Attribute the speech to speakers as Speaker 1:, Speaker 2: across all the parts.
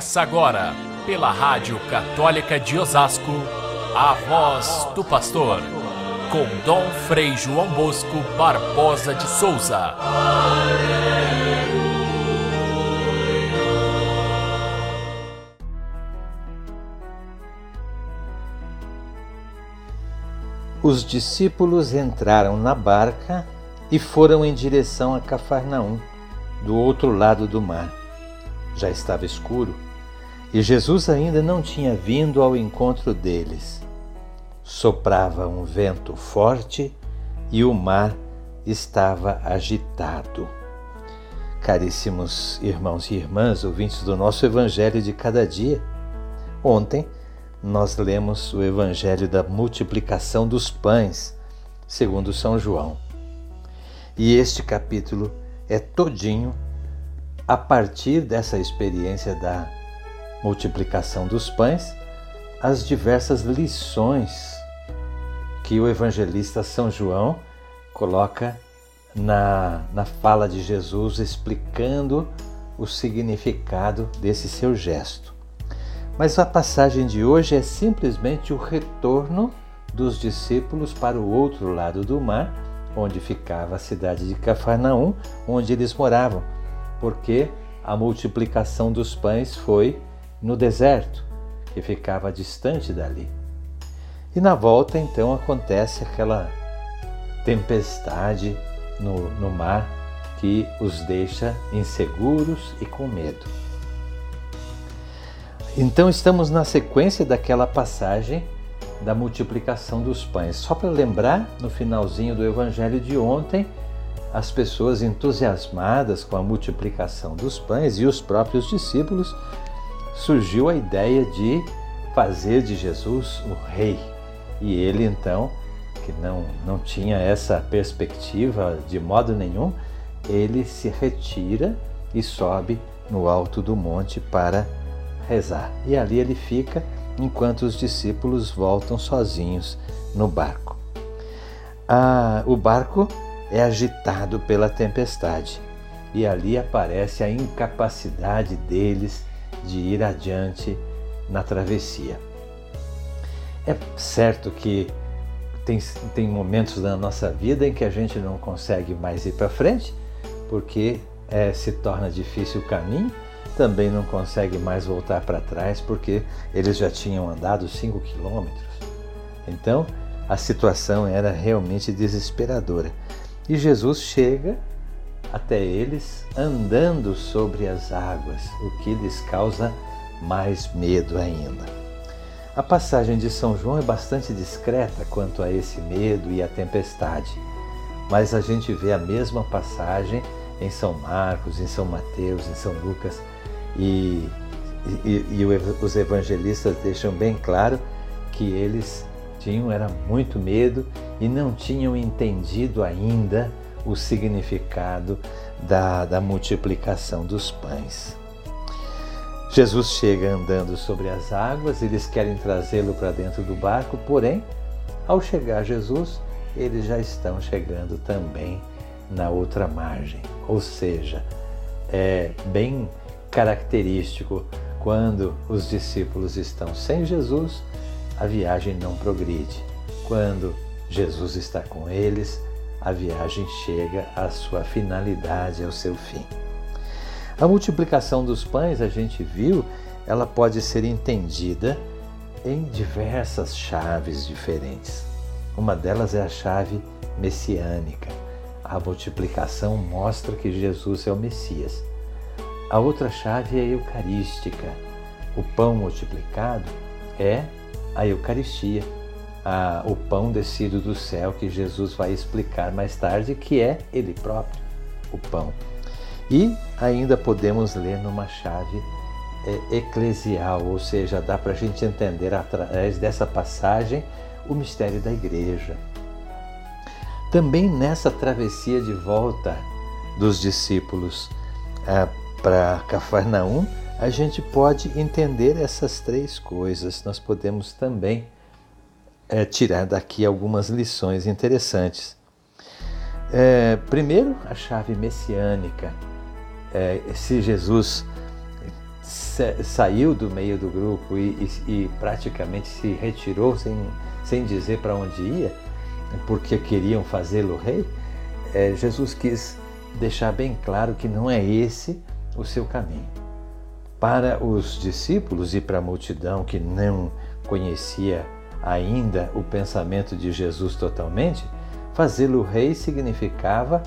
Speaker 1: Começa agora, pela Rádio Católica de Osasco, a voz do pastor, com Dom Frei João Bosco Barbosa de Souza.
Speaker 2: Os discípulos entraram na barca e foram em direção a Cafarnaum, do outro lado do mar. Já estava escuro e Jesus ainda não tinha vindo ao encontro deles. Soprava um vento forte e o mar estava agitado. Caríssimos irmãos e irmãs, ouvintes do nosso Evangelho de cada dia, ontem nós lemos o Evangelho da multiplicação dos pães, segundo São João. E este capítulo é todinho a partir dessa experiência da multiplicação dos pães, as diversas lições que o evangelista São João coloca na, na fala de Jesus, explicando o significado desse seu gesto. Mas a passagem de hoje é simplesmente o retorno dos discípulos para o outro lado do mar, onde ficava a cidade de Cafarnaum, onde eles moravam, porque a multiplicação dos pães foi no deserto, que ficava distante dali. E na volta, então, acontece aquela tempestade no, no mar que os deixa inseguros e com medo. Então, estamos na sequência daquela passagem da multiplicação dos pães. Só para lembrar, no finalzinho do evangelho de ontem, as pessoas entusiasmadas com a multiplicação dos pães e os próprios discípulos surgiu a ideia de fazer de Jesus o rei. E ele então, que não, não tinha essa perspectiva de modo nenhum, ele se retira e sobe no alto do monte para rezar. E ali ele fica enquanto os discípulos voltam sozinhos no barco. Ah, o barco é agitado pela tempestade e ali aparece a incapacidade deles de ir adiante na travessia. É certo que tem, tem momentos na nossa vida em que a gente não consegue mais ir para frente, porque é, se torna difícil o caminho, também não consegue mais voltar para trás, porque eles já tinham andado 5 quilômetros. Então, a situação era realmente desesperadora. E Jesus chega até eles andando sobre as águas, o que lhes causa mais medo ainda. A passagem de São João é bastante discreta quanto a esse medo e a tempestade, mas a gente vê a mesma passagem em São Marcos, em São Mateus, em São Lucas, e, e, e os evangelistas deixam bem claro que eles tinham era muito medo e não tinham entendido ainda o significado da, da multiplicação dos pães. Jesus chega andando sobre as águas, eles querem trazê-lo para dentro do barco, porém, ao chegar Jesus, eles já estão chegando também na outra margem. Ou seja, é bem característico quando os discípulos estão sem Jesus, a viagem não progride. Quando Jesus está com eles, a viagem chega à sua finalidade, ao seu fim. A multiplicação dos pães, a gente viu, ela pode ser entendida em diversas chaves diferentes. Uma delas é a chave messiânica. A multiplicação mostra que Jesus é o Messias. A outra chave é a eucarística. O pão multiplicado é a Eucaristia a, o pão descido do céu que Jesus vai explicar mais tarde, que é Ele próprio, o pão. E ainda podemos ler numa chave é, eclesial, ou seja, dá para a gente entender através dessa passagem o mistério da igreja. Também nessa travessia de volta dos discípulos é, para Cafarnaum, a gente pode entender essas três coisas. Nós podemos também é, tirar daqui algumas lições interessantes. É, primeiro, a chave messiânica. É, se Jesus saiu do meio do grupo e, e, e praticamente se retirou sem, sem dizer para onde ia, porque queriam fazê-lo rei, é, Jesus quis deixar bem claro que não é esse o seu caminho. Para os discípulos e para a multidão que não conhecia ainda o pensamento de Jesus totalmente, fazê-lo rei significava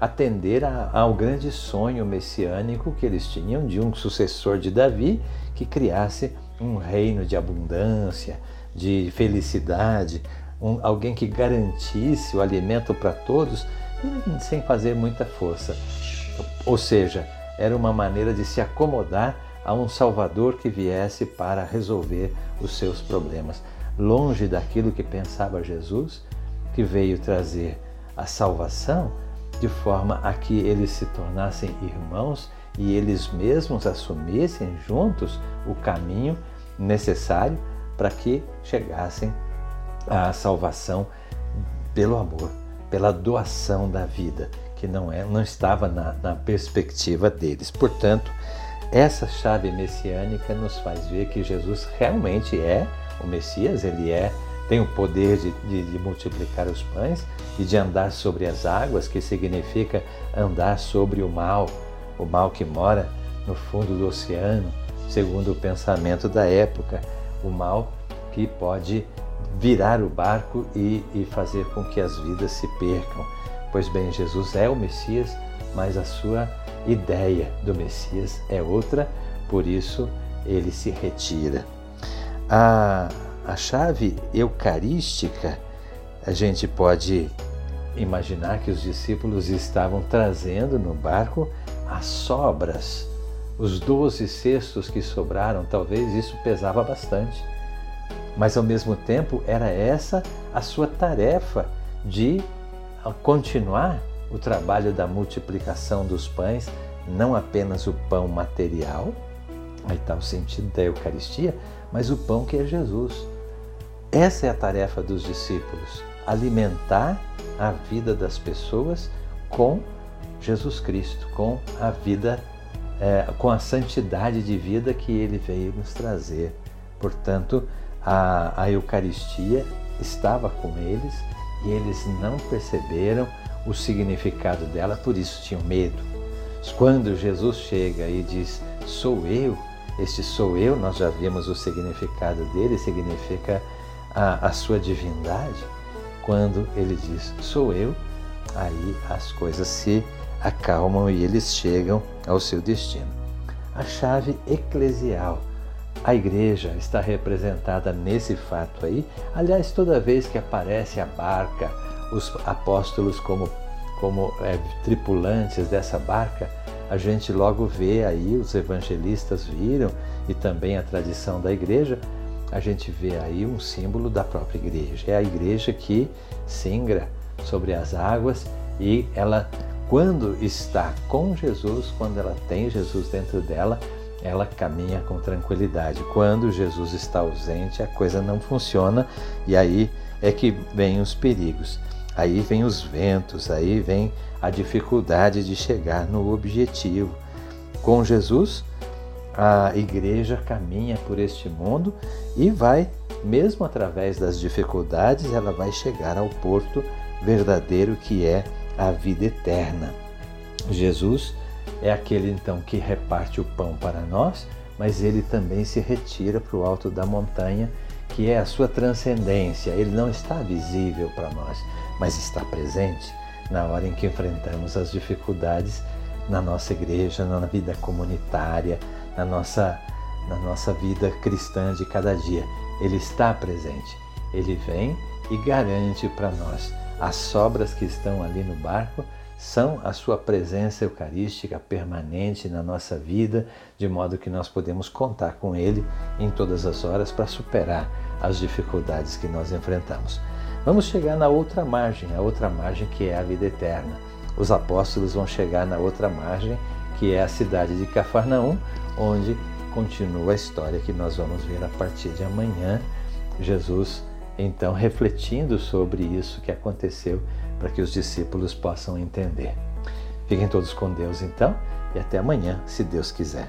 Speaker 2: atender a, ao grande sonho messiânico que eles tinham de um sucessor de Davi que criasse um reino de abundância, de felicidade, um, alguém que garantisse o alimento para todos sem fazer muita força. Ou seja, era uma maneira de se acomodar a um Salvador que viesse para resolver os seus problemas. Longe daquilo que pensava Jesus, que veio trazer a salvação de forma a que eles se tornassem irmãos e eles mesmos assumissem juntos o caminho necessário para que chegassem à salvação pelo amor, pela doação da vida, que não, é, não estava na, na perspectiva deles. Portanto, essa chave messiânica nos faz ver que Jesus realmente é o Messias, ele é tem o poder de, de, de, multiplicar os pães e de andar sobre as águas, que significa andar sobre o mal, o mal que mora no fundo do oceano, segundo o pensamento da época, o mal que pode virar o barco e, e fazer com que as vidas se percam. Pois bem, Jesus é o Messias, mas a sua ideia do Messias é outra, por isso ele se retira. A a chave eucarística, a gente pode imaginar que os discípulos estavam trazendo no barco as sobras, os doze cestos que sobraram, talvez isso pesava bastante. Mas ao mesmo tempo era essa a sua tarefa de continuar o trabalho da multiplicação dos pães, não apenas o pão material, aí está o sentido da Eucaristia, mas o pão que é Jesus. Essa é a tarefa dos discípulos: alimentar a vida das pessoas com Jesus Cristo, com a vida, é, com a santidade de vida que ele veio nos trazer. Portanto, a, a Eucaristia estava com eles e eles não perceberam o significado dela, por isso tinham medo. Quando Jesus chega e diz: Sou eu, este sou eu, nós já vimos o significado dele, significa a, a sua divindade, quando ele diz sou eu, aí as coisas se acalmam e eles chegam ao seu destino. A chave eclesial. A igreja está representada nesse fato aí. Aliás, toda vez que aparece a barca, os apóstolos como, como é, tripulantes dessa barca, a gente logo vê aí, os evangelistas viram, e também a tradição da igreja, a gente vê aí um símbolo da própria igreja. É a igreja que singra sobre as águas e ela, quando está com Jesus, quando ela tem Jesus dentro dela, ela caminha com tranquilidade. Quando Jesus está ausente, a coisa não funciona e aí é que vem os perigos. Aí vem os ventos, aí vem a dificuldade de chegar no objetivo. Com Jesus, a igreja caminha por este mundo e vai, mesmo através das dificuldades, ela vai chegar ao porto verdadeiro que é a vida eterna. Jesus é aquele então que reparte o pão para nós, mas ele também se retira para o alto da montanha, que é a sua transcendência. Ele não está visível para nós, mas está presente na hora em que enfrentamos as dificuldades na nossa igreja, na vida comunitária, na nossa, na nossa vida cristã de cada dia. Ele está presente. Ele vem e garante para nós. As sobras que estão ali no barco são a sua presença eucarística permanente na nossa vida, de modo que nós podemos contar com Ele em todas as horas para superar as dificuldades que nós enfrentamos. Vamos chegar na outra margem, a outra margem que é a vida eterna. Os apóstolos vão chegar na outra margem, que é a cidade de Cafarnaum, onde continua a história que nós vamos ver a partir de amanhã. Jesus, então, refletindo sobre isso que aconteceu, para que os discípulos possam entender. Fiquem todos com Deus, então, e até amanhã, se Deus quiser.